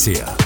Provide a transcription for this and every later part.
djradio.ca.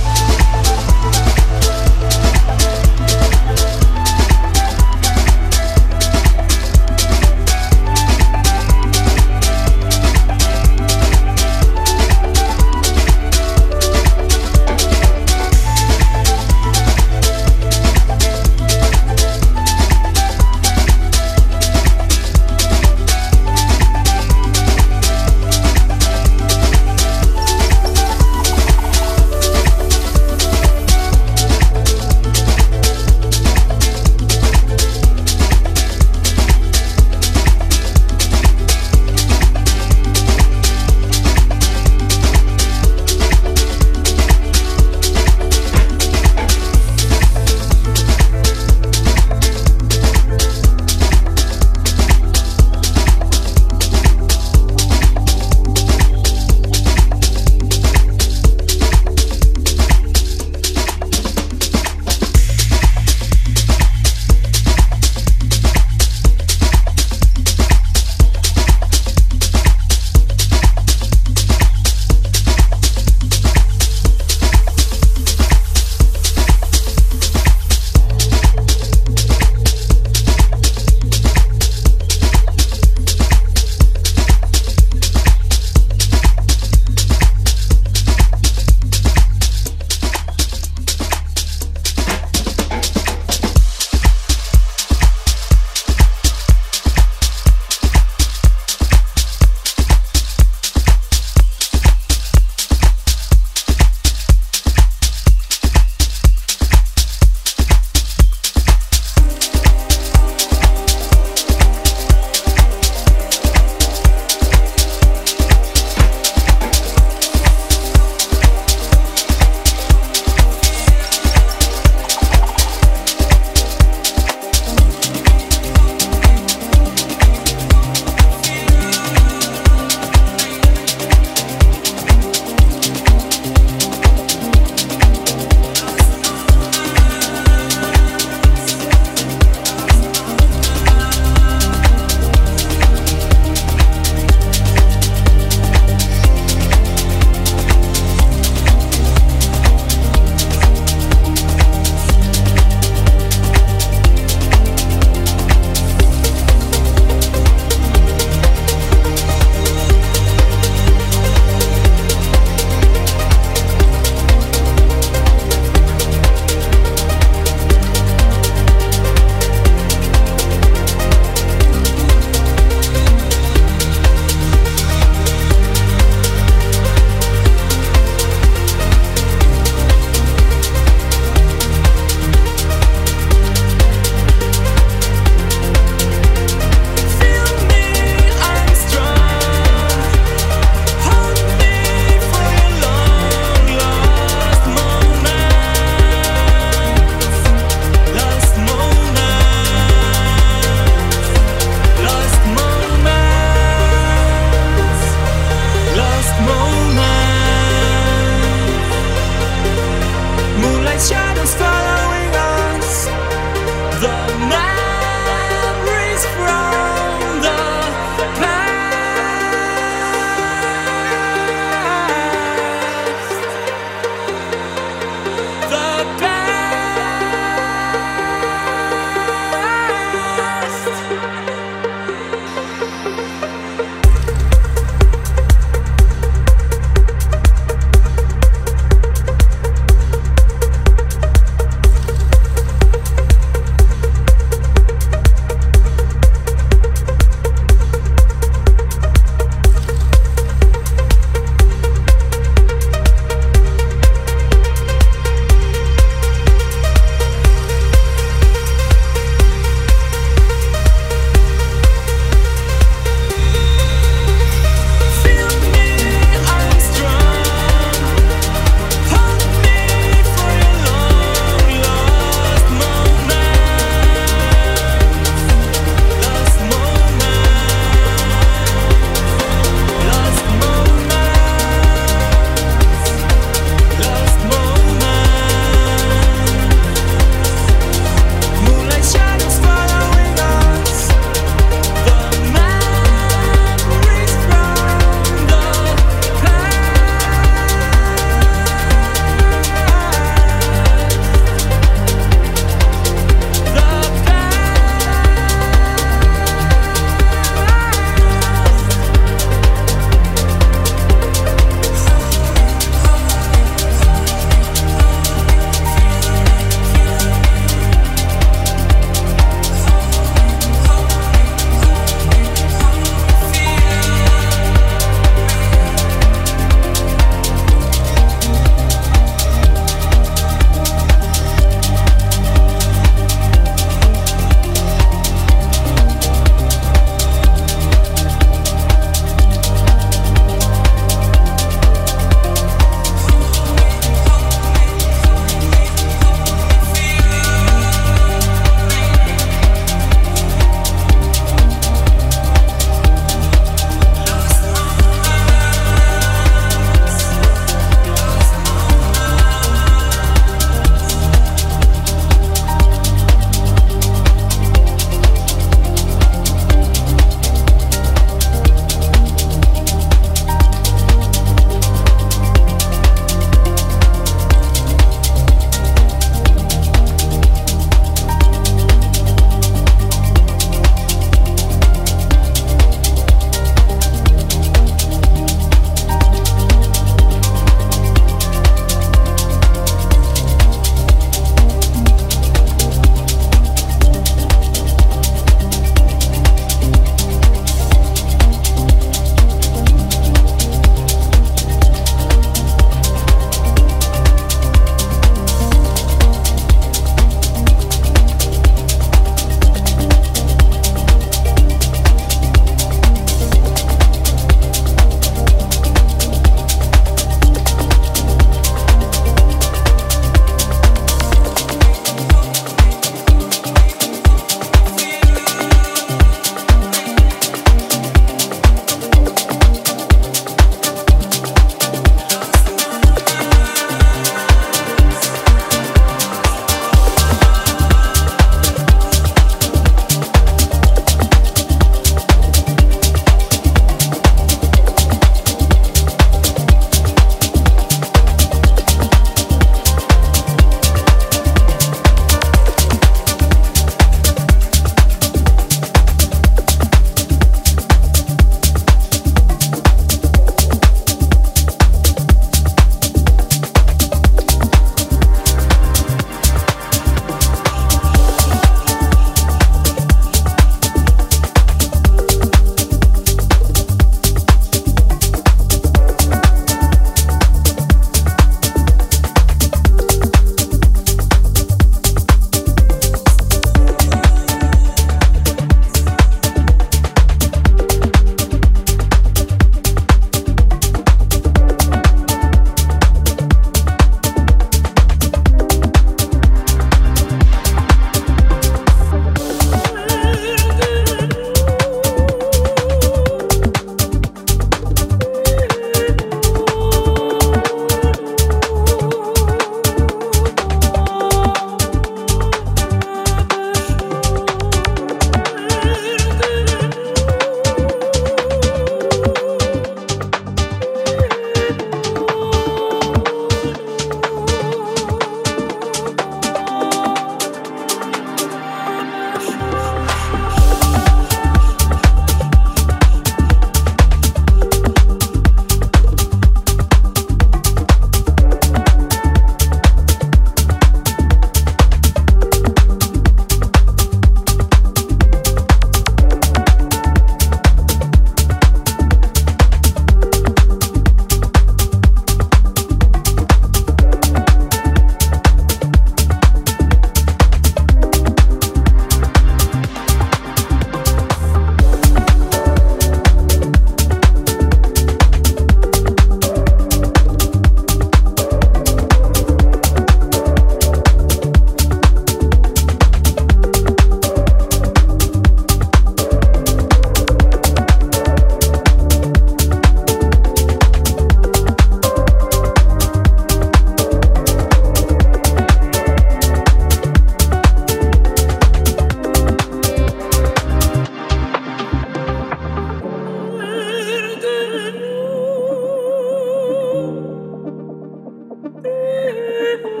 Ooh.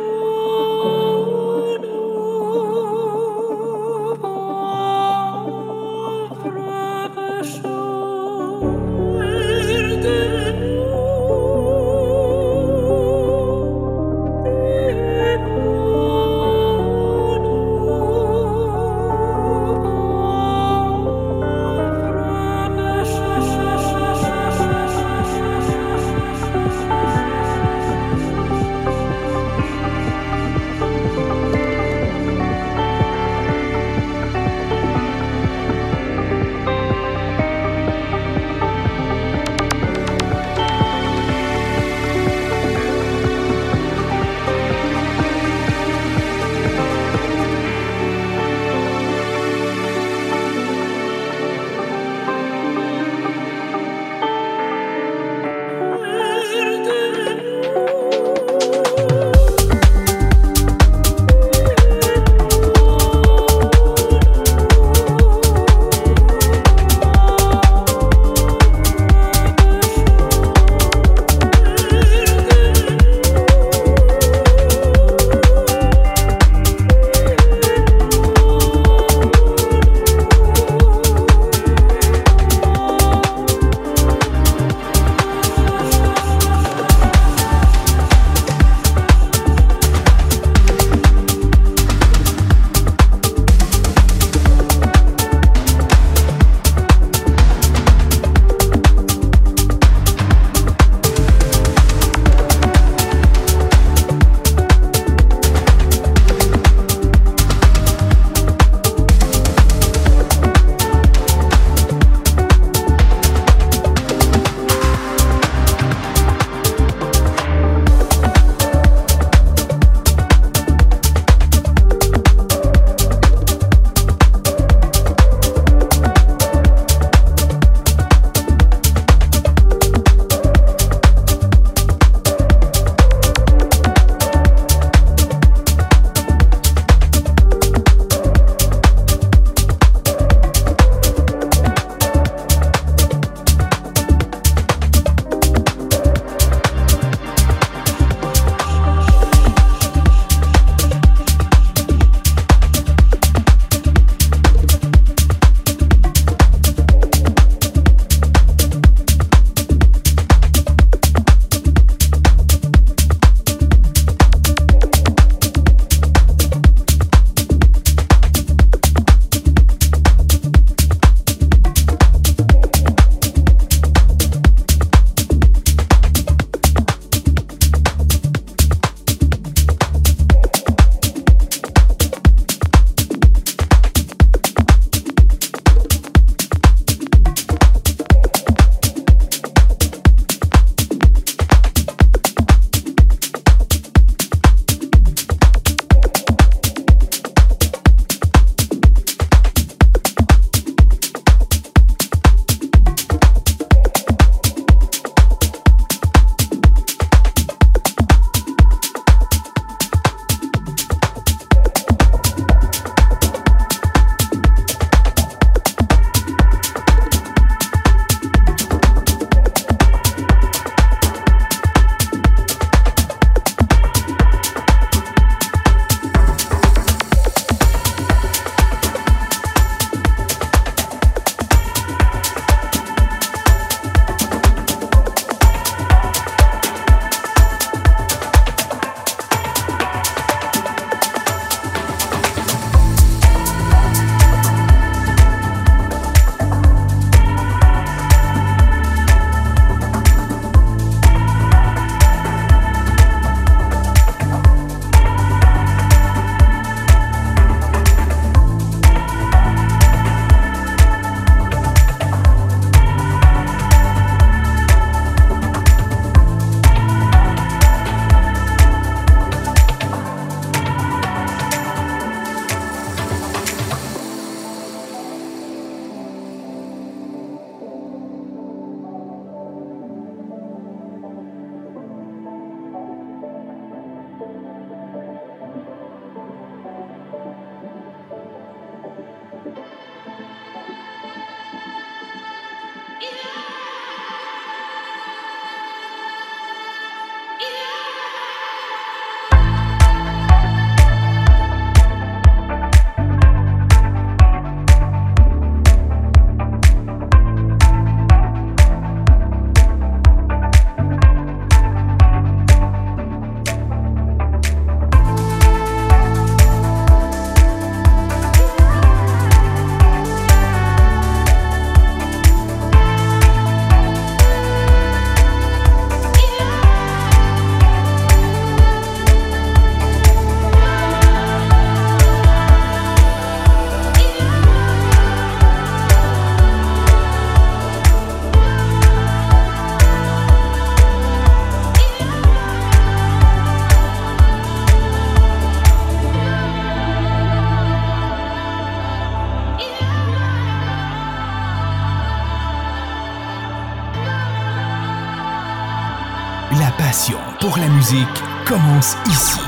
commence ici.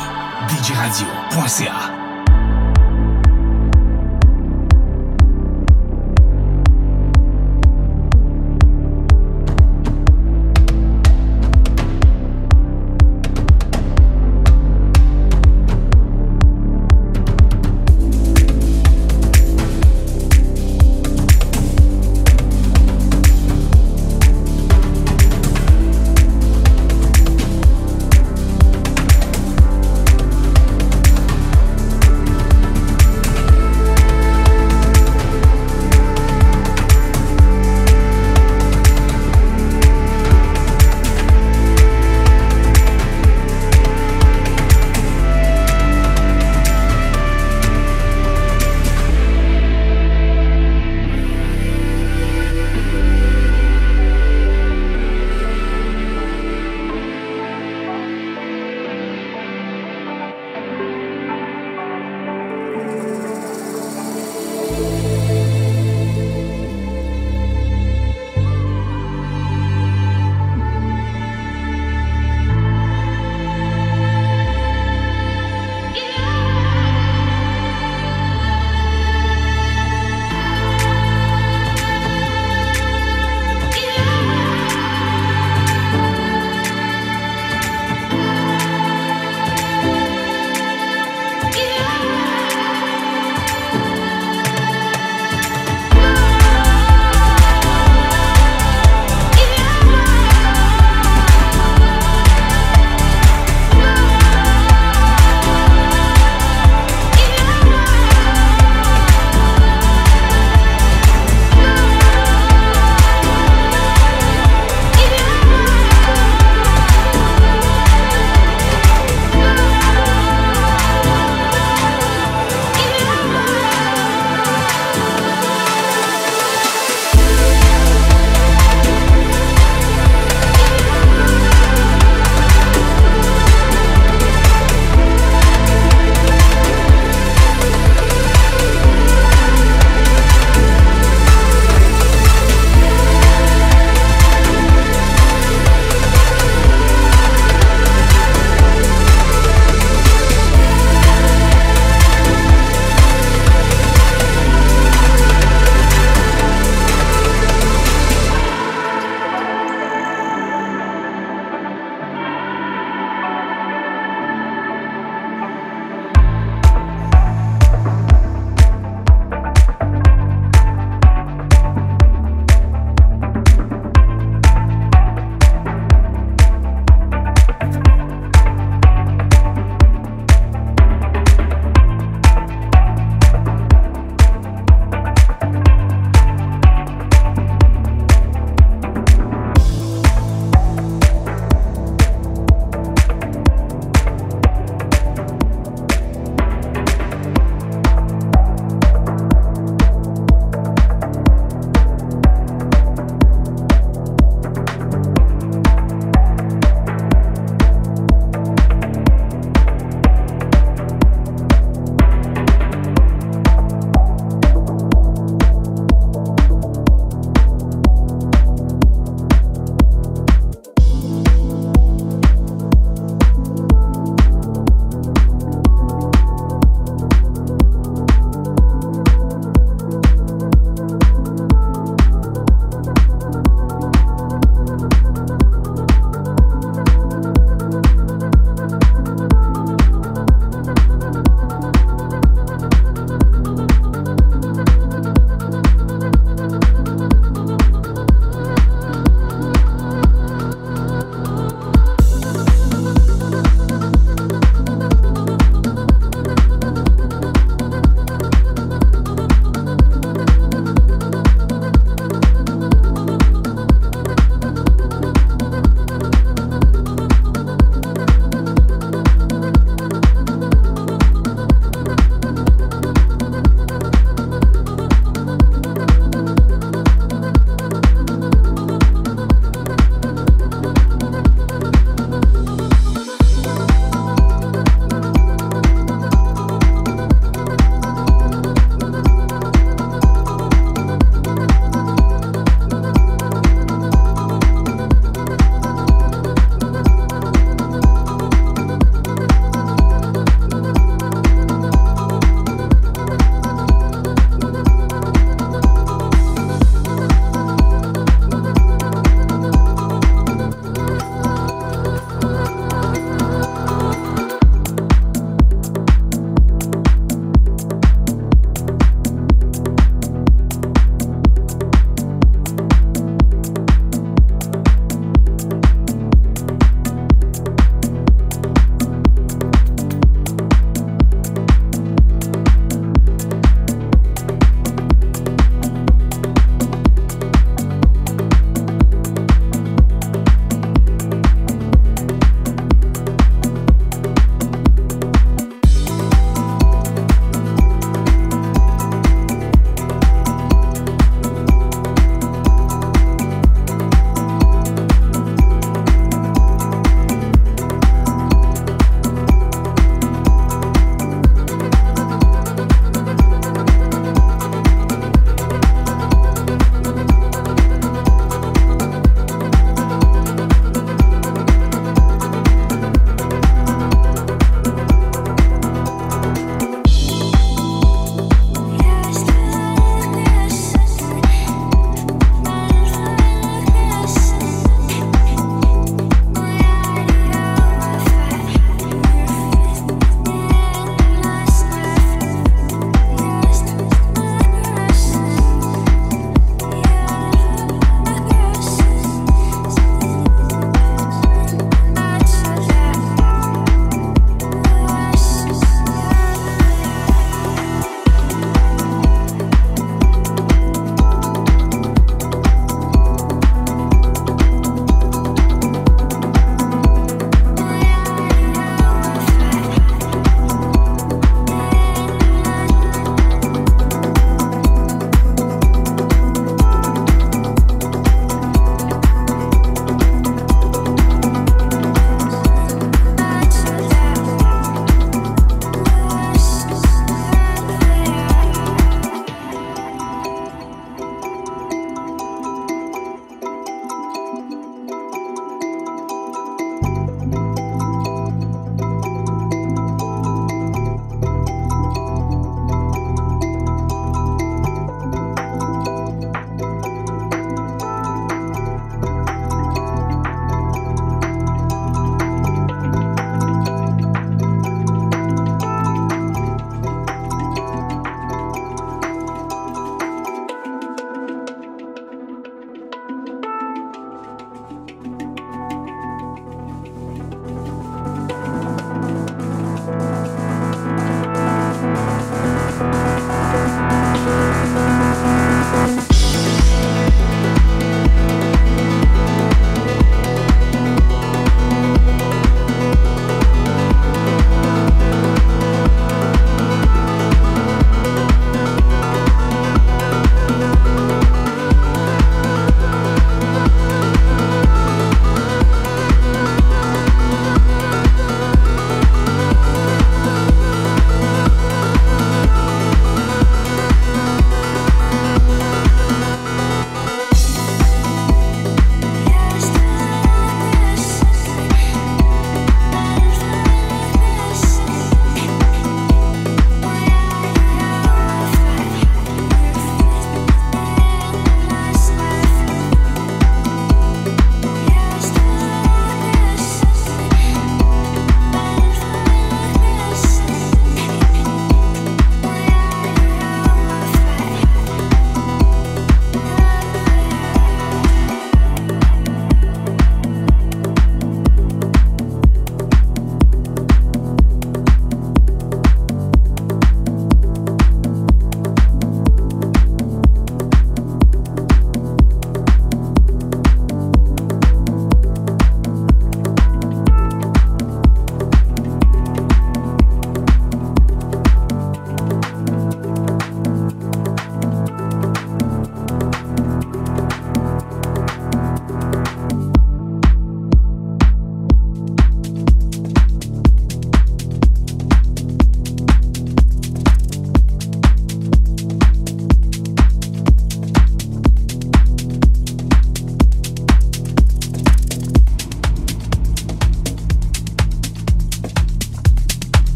djradio.ca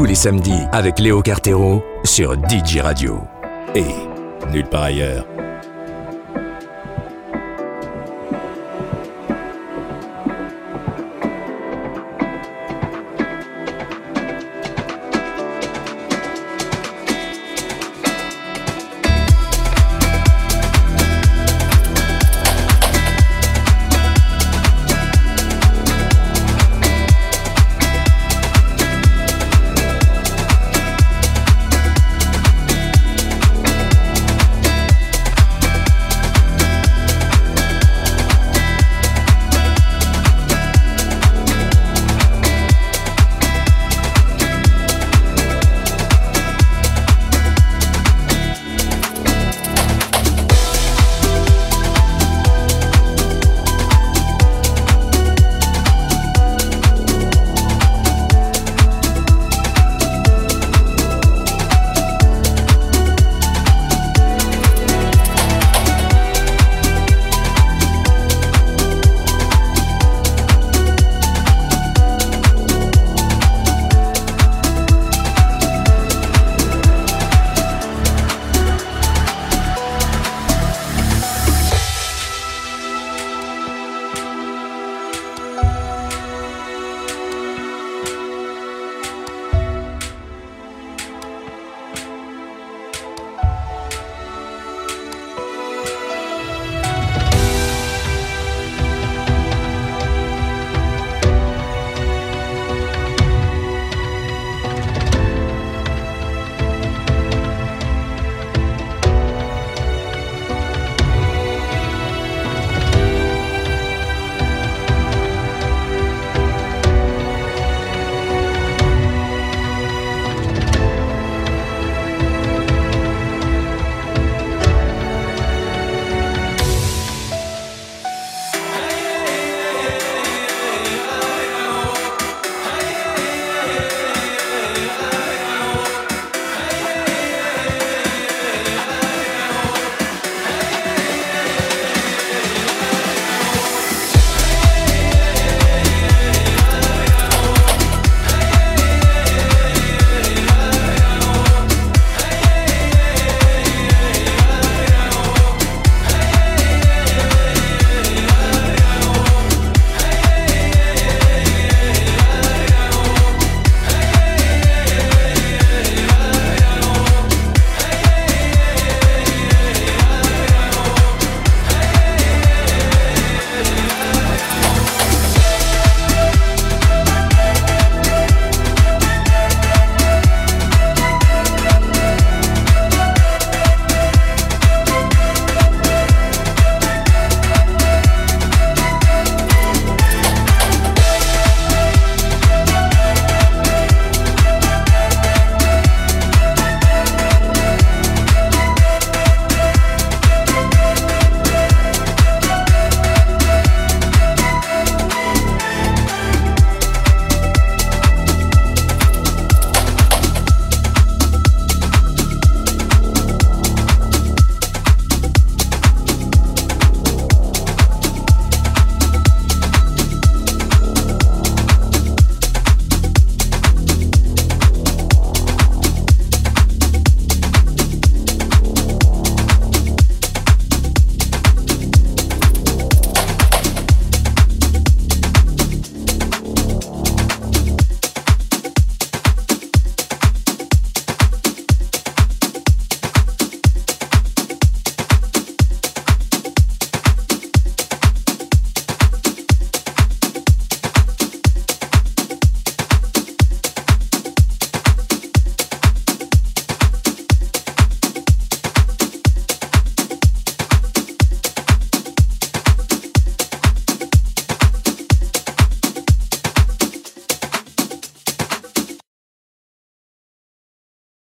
tous les samedis avec Léo Cartero sur DJ Radio. Et nulle part ailleurs.